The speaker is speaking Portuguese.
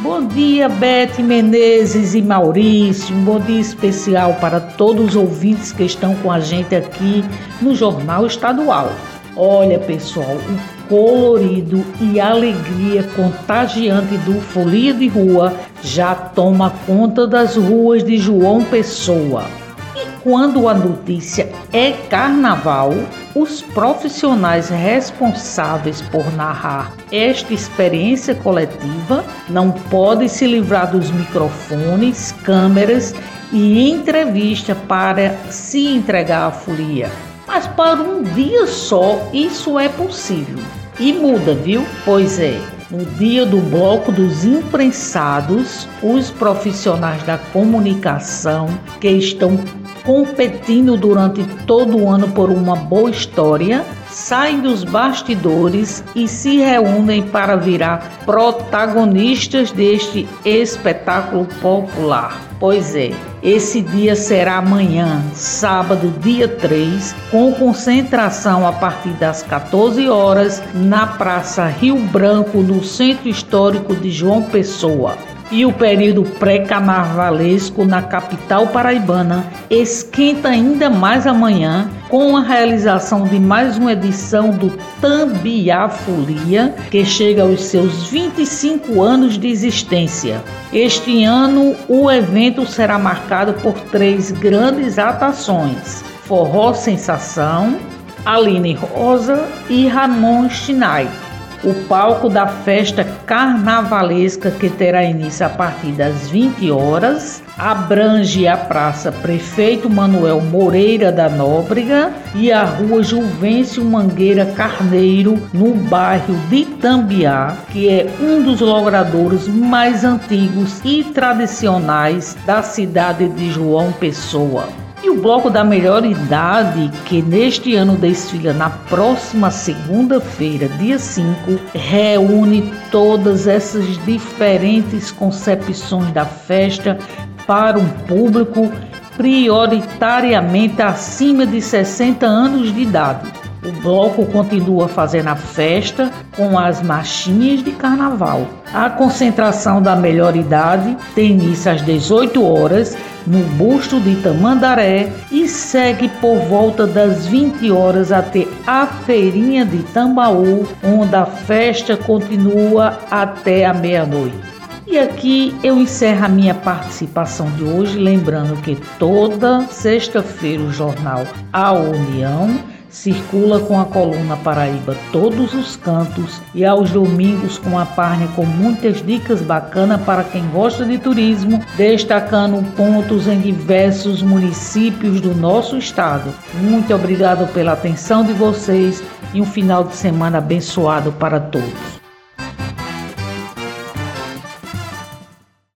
Bom dia, Bete Menezes e Maurício. Um bom dia especial para todos os ouvintes que estão com a gente aqui no Jornal Estadual. Olha, pessoal, o colorido e alegria contagiante do Folia de Rua já toma conta das ruas de João Pessoa. Quando a notícia é carnaval, os profissionais responsáveis por narrar esta experiência coletiva não podem se livrar dos microfones, câmeras e entrevista para se entregar à folia. Mas para um dia só isso é possível. E muda, viu? Pois é. No dia do bloco dos imprensados, os profissionais da comunicação que estão competindo durante todo o ano por uma boa história, saem dos bastidores e se reúnem para virar protagonistas deste espetáculo popular. Pois é, esse dia será amanhã, sábado, dia 3, com concentração a partir das 14 horas na Praça Rio Branco, no Centro Histórico de João Pessoa e o período pré-carnavalesco na capital paraibana esquenta ainda mais amanhã com a realização de mais uma edição do Tambiá Folia, que chega aos seus 25 anos de existência. Este ano, o evento será marcado por três grandes atrações: Forró Sensação, Aline Rosa e Ramon Schneider. O palco da festa carnavalesca, que terá início a partir das 20 horas, abrange a Praça Prefeito Manuel Moreira da Nóbrega e a Rua Juvencio Mangueira Carneiro, no bairro de Tambiá, que é um dos logradouros mais antigos e tradicionais da cidade de João Pessoa. E o bloco da melhor idade, que neste ano desfila na próxima segunda-feira, dia 5, reúne todas essas diferentes concepções da festa para um público prioritariamente acima de 60 anos de idade. O bloco continua fazendo a festa com as marchinhas de carnaval. A concentração da melhor idade tem início às 18 horas no busto de Tamandaré e segue por volta das 20 horas até a feirinha de Tambaú, onde a festa continua até a meia-noite. E aqui eu encerro a minha participação de hoje, lembrando que toda sexta-feira o jornal A União circula com a coluna Paraíba todos os cantos e aos domingos com a página com muitas dicas bacanas para quem gosta de turismo, destacando pontos em diversos municípios do nosso estado. Muito obrigado pela atenção de vocês e um final de semana abençoado para todos.